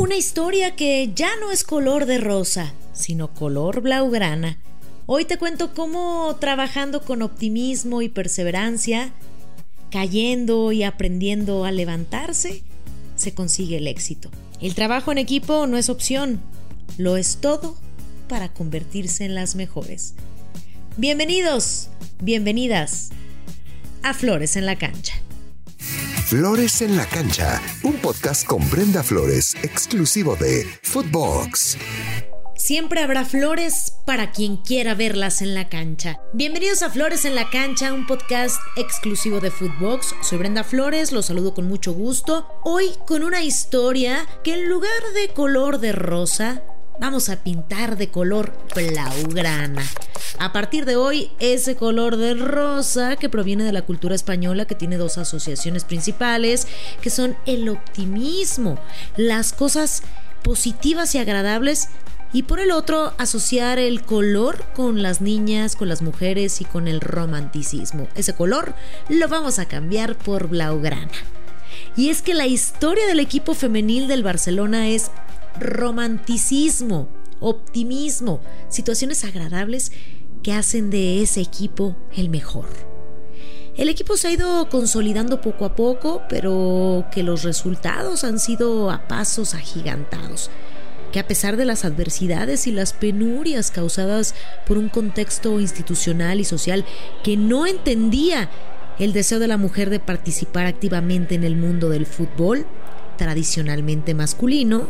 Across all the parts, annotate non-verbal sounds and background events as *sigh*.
Una historia que ya no es color de rosa, sino color blaugrana. Hoy te cuento cómo trabajando con optimismo y perseverancia, cayendo y aprendiendo a levantarse, se consigue el éxito. El trabajo en equipo no es opción, lo es todo para convertirse en las mejores. Bienvenidos, bienvenidas a Flores en la Cancha. Flores en la Cancha, un podcast con Brenda Flores, exclusivo de Footbox. Siempre habrá flores para quien quiera verlas en la cancha. Bienvenidos a Flores en la Cancha, un podcast exclusivo de Footbox. Soy Brenda Flores, los saludo con mucho gusto. Hoy con una historia que en lugar de color de rosa, vamos a pintar de color blaugrana. A partir de hoy, ese color de rosa que proviene de la cultura española que tiene dos asociaciones principales, que son el optimismo, las cosas positivas y agradables y por el otro asociar el color con las niñas, con las mujeres y con el romanticismo. Ese color lo vamos a cambiar por blaugrana. Y es que la historia del equipo femenil del Barcelona es romanticismo, optimismo, situaciones agradables que hacen de ese equipo el mejor. El equipo se ha ido consolidando poco a poco, pero que los resultados han sido a pasos agigantados. Que a pesar de las adversidades y las penurias causadas por un contexto institucional y social que no entendía el deseo de la mujer de participar activamente en el mundo del fútbol, tradicionalmente masculino,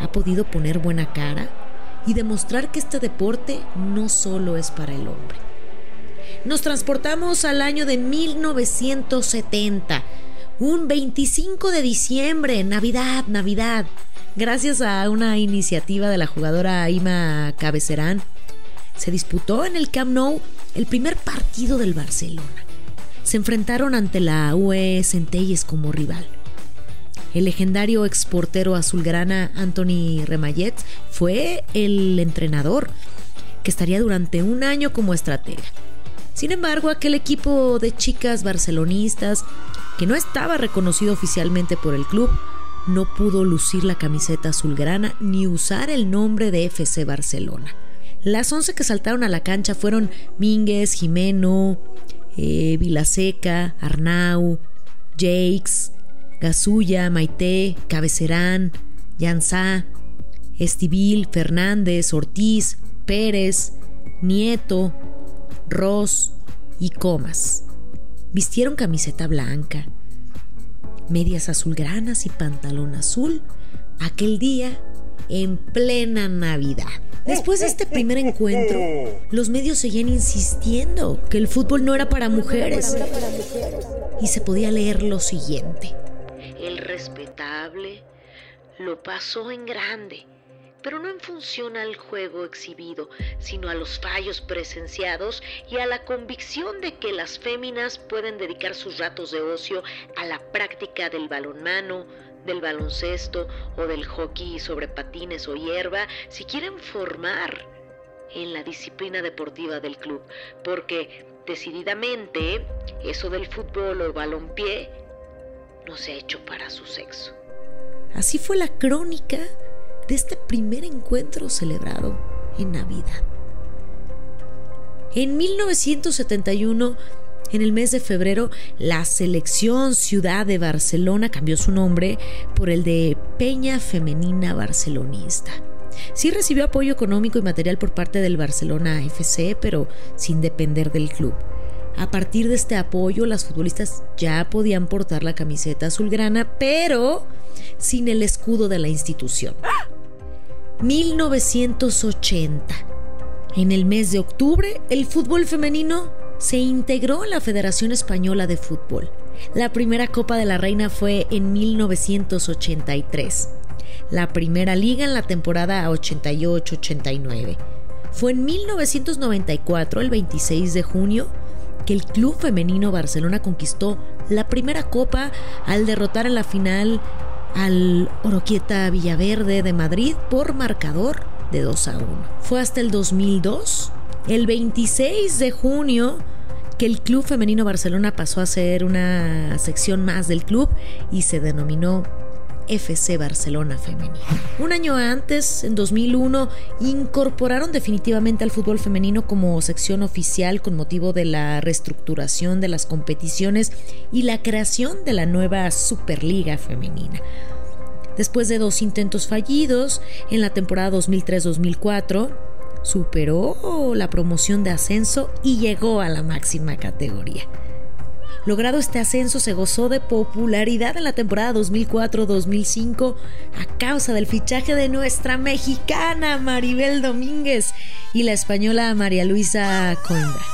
ha podido poner buena cara y demostrar que este deporte no solo es para el hombre. Nos transportamos al año de 1970, un 25 de diciembre, Navidad, Navidad. Gracias a una iniciativa de la jugadora Ima Cabecerán, se disputó en el Camp Nou el primer partido del Barcelona. Se enfrentaron ante la UE Centelles como rival. El legendario exportero azulgrana Anthony Remayet fue el entrenador que estaría durante un año como estratega. Sin embargo, aquel equipo de chicas barcelonistas, que no estaba reconocido oficialmente por el club, no pudo lucir la camiseta azulgrana ni usar el nombre de FC Barcelona. Las 11 que saltaron a la cancha fueron Mínguez, Jimeno, eh, Vilaseca, Arnau, Jakes, Gasulla, Maite, Cabecerán, Yansá, Estibil, Fernández, Ortiz, Pérez, Nieto, Ross y Comas. Vistieron camiseta blanca, medias azulgranas y pantalón azul aquel día en plena Navidad. Después de este primer encuentro, los medios seguían insistiendo que el fútbol no era para mujeres. Y se podía leer lo siguiente el respetable, lo pasó en grande, pero no en función al juego exhibido, sino a los fallos presenciados y a la convicción de que las féminas pueden dedicar sus ratos de ocio a la práctica del balonmano, del baloncesto o del hockey sobre patines o hierba si quieren formar en la disciplina deportiva del club, porque decididamente eso del fútbol o balonpié no se ha hecho para su sexo. Así fue la crónica de este primer encuentro celebrado en Navidad. En 1971, en el mes de febrero, la selección Ciudad de Barcelona cambió su nombre por el de Peña Femenina Barcelonista. Sí recibió apoyo económico y material por parte del Barcelona FC, pero sin depender del club. A partir de este apoyo, las futbolistas ya podían portar la camiseta azulgrana, pero sin el escudo de la institución. 1980. En el mes de octubre, el fútbol femenino se integró a la Federación Española de Fútbol. La primera Copa de la Reina fue en 1983. La primera liga en la temporada 88-89. Fue en 1994, el 26 de junio, que el Club Femenino Barcelona conquistó la primera copa al derrotar en la final al Oroquieta Villaverde de Madrid por marcador de 2 a 1. Fue hasta el 2002, el 26 de junio, que el Club Femenino Barcelona pasó a ser una sección más del club y se denominó FC Barcelona femenino. Un año antes, en 2001, incorporaron definitivamente al fútbol femenino como sección oficial con motivo de la reestructuración de las competiciones y la creación de la nueva Superliga femenina. Después de dos intentos fallidos en la temporada 2003-2004, superó la promoción de ascenso y llegó a la máxima categoría. Logrado este ascenso se gozó de popularidad en la temporada 2004-2005 a causa del fichaje de nuestra mexicana Maribel Domínguez y la española María Luisa Coimbra.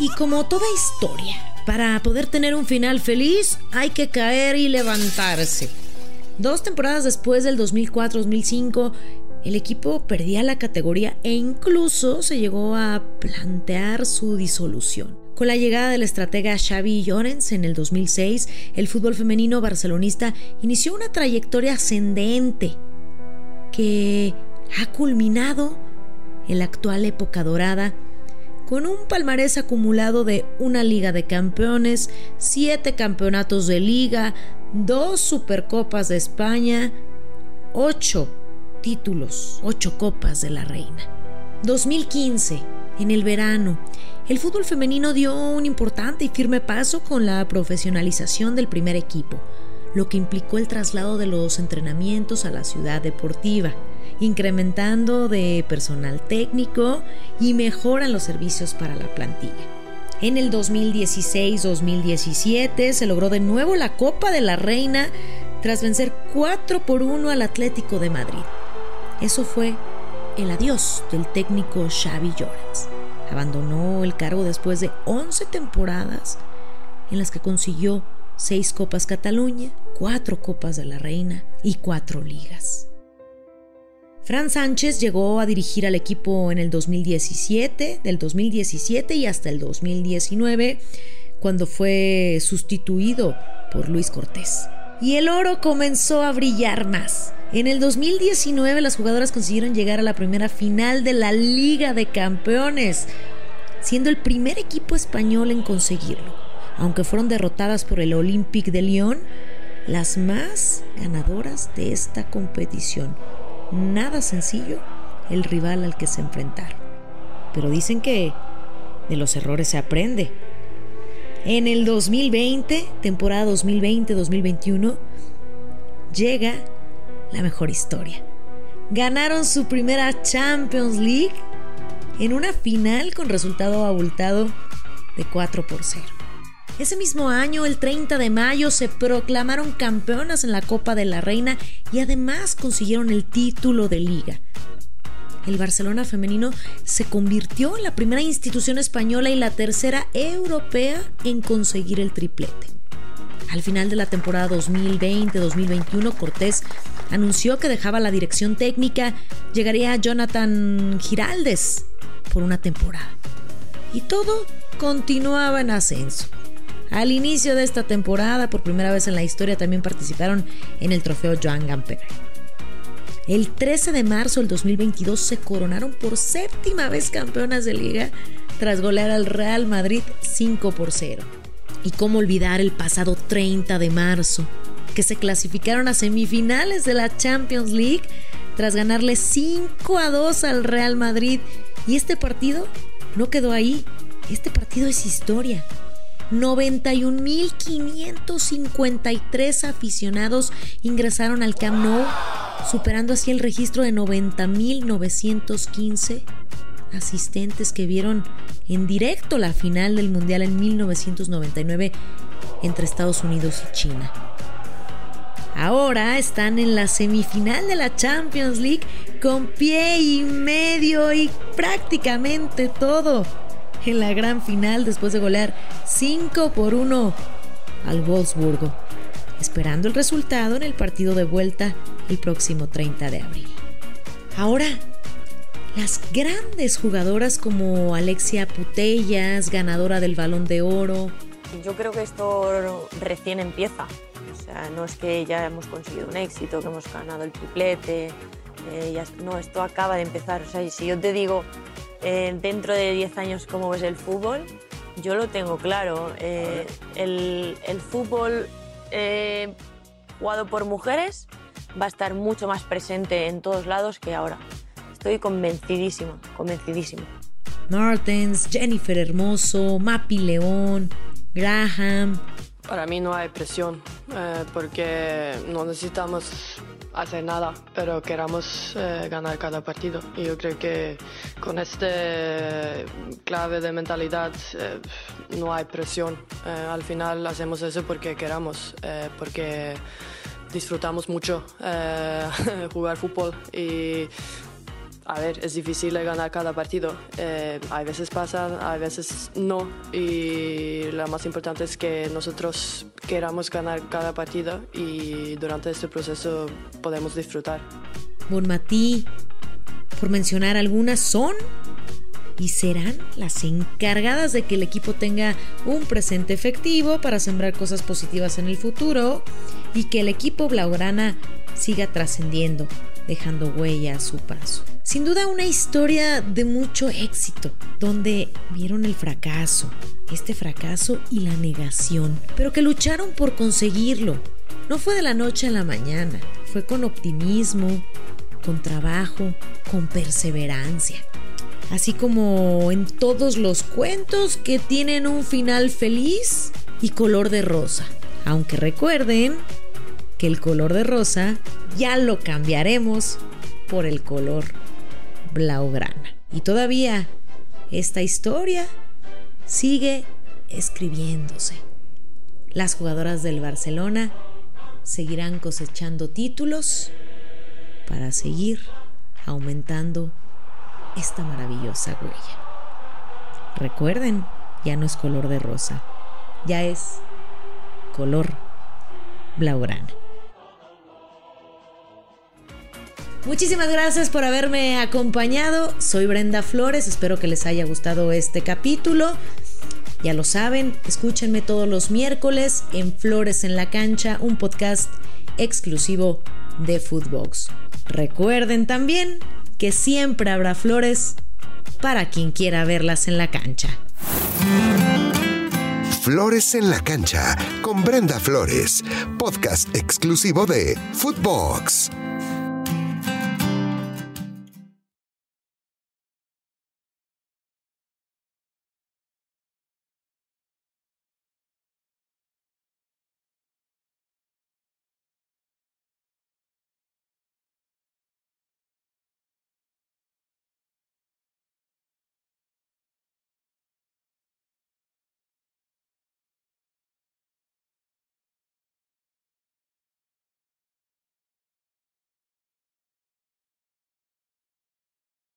Y como toda historia, para poder tener un final feliz hay que caer y levantarse. Dos temporadas después del 2004-2005, el equipo perdía la categoría e incluso se llegó a plantear su disolución. Con la llegada del estratega Xavi Llorens en el 2006, el fútbol femenino barcelonista inició una trayectoria ascendente que ha culminado en la actual época dorada con un palmarés acumulado de una Liga de Campeones, siete campeonatos de liga, dos Supercopas de España, ocho títulos, ocho Copas de la Reina. 2015, en el verano, el fútbol femenino dio un importante y firme paso con la profesionalización del primer equipo, lo que implicó el traslado de los entrenamientos a la ciudad deportiva, incrementando de personal técnico y mejora en los servicios para la plantilla. En el 2016-2017 se logró de nuevo la Copa de la Reina tras vencer 4 por 1 al Atlético de Madrid. Eso fue el adiós del técnico Xavi Llorens. Abandonó el cargo después de 11 temporadas en las que consiguió 6 Copas Cataluña, 4 Copas de la Reina y 4 ligas. Fran Sánchez llegó a dirigir al equipo en el 2017, del 2017 y hasta el 2019, cuando fue sustituido por Luis Cortés. Y el oro comenzó a brillar más. En el 2019 las jugadoras consiguieron llegar a la primera final de la Liga de Campeones, siendo el primer equipo español en conseguirlo. Aunque fueron derrotadas por el Olympique de Lyon, las más ganadoras de esta competición. Nada sencillo el rival al que se enfrentaron. Pero dicen que de los errores se aprende. En el 2020, temporada 2020-2021, llega la mejor historia. Ganaron su primera Champions League en una final con resultado abultado de 4 por 0. Ese mismo año, el 30 de mayo, se proclamaron campeonas en la Copa de la Reina y además consiguieron el título de liga. El Barcelona femenino se convirtió en la primera institución española y la tercera europea en conseguir el triplete. Al final de la temporada 2020-2021, Cortés anunció que dejaba la dirección técnica, llegaría Jonathan Giraldes por una temporada. Y todo continuaba en ascenso. Al inicio de esta temporada, por primera vez en la historia, también participaron en el trofeo Joan Gamper. El 13 de marzo del 2022 se coronaron por séptima vez campeonas de liga tras golear al Real Madrid 5 por 0. Y cómo olvidar el pasado 30 de marzo, que se clasificaron a semifinales de la Champions League tras ganarle 5 a 2 al Real Madrid. Y este partido no quedó ahí, este partido es historia. 91.553 aficionados ingresaron al Camp Nou, superando así el registro de 90.915 asistentes que vieron en directo la final del Mundial en 1999 entre Estados Unidos y China. Ahora están en la semifinal de la Champions League con pie y medio y prácticamente todo en la gran final después de golear 5 por 1 al Wolfsburgo, esperando el resultado en el partido de vuelta el próximo 30 de abril. Ahora las grandes jugadoras como Alexia Putellas, ganadora del Balón de Oro. Yo creo que esto recién empieza. O sea, no es que ya hemos conseguido un éxito, que hemos ganado el triplete. Eh, no, esto acaba de empezar. O sea, si yo te digo eh, dentro de 10 años cómo ves el fútbol, yo lo tengo claro. Eh, el, el, fútbol jugado por mujeres va a estar mucho más presente en todos lados que ahora. Estoy convencidísima, convencidísima. Martens, Jennifer Hermoso, Mapi León, Graham. Para mí no hay presión eh, porque no necesitamos hacer nada, pero queramos eh, ganar cada partido. Y yo creo que con este clave de mentalidad eh, no hay presión. al final hacemos eso porque queramos, porque disfrutamos mucho *laughs* jugar fútbol y a ver, es difícil ganar cada partido. Eh, hay veces pasan, hay veces no. Y lo más importante es que nosotros queramos ganar cada partido y durante este proceso podemos disfrutar. Bonmatí, por mencionar algunas, son y serán las encargadas de que el equipo tenga un presente efectivo para sembrar cosas positivas en el futuro y que el equipo blaugrana siga trascendiendo, dejando huella a su paso. Sin duda una historia de mucho éxito, donde vieron el fracaso, este fracaso y la negación, pero que lucharon por conseguirlo. No fue de la noche a la mañana, fue con optimismo, con trabajo, con perseverancia. Así como en todos los cuentos que tienen un final feliz y color de rosa. Aunque recuerden que el color de rosa ya lo cambiaremos por el color blaugrana. Y todavía esta historia sigue escribiéndose. Las jugadoras del Barcelona seguirán cosechando títulos para seguir aumentando esta maravillosa huella. Recuerden, ya no es color de rosa, ya es color blaugrana. Muchísimas gracias por haberme acompañado. Soy Brenda Flores, espero que les haya gustado este capítulo. Ya lo saben, escúchenme todos los miércoles en Flores en la Cancha, un podcast exclusivo de Footbox. Recuerden también que siempre habrá flores para quien quiera verlas en la cancha. Flores en la Cancha con Brenda Flores, podcast exclusivo de Footbox.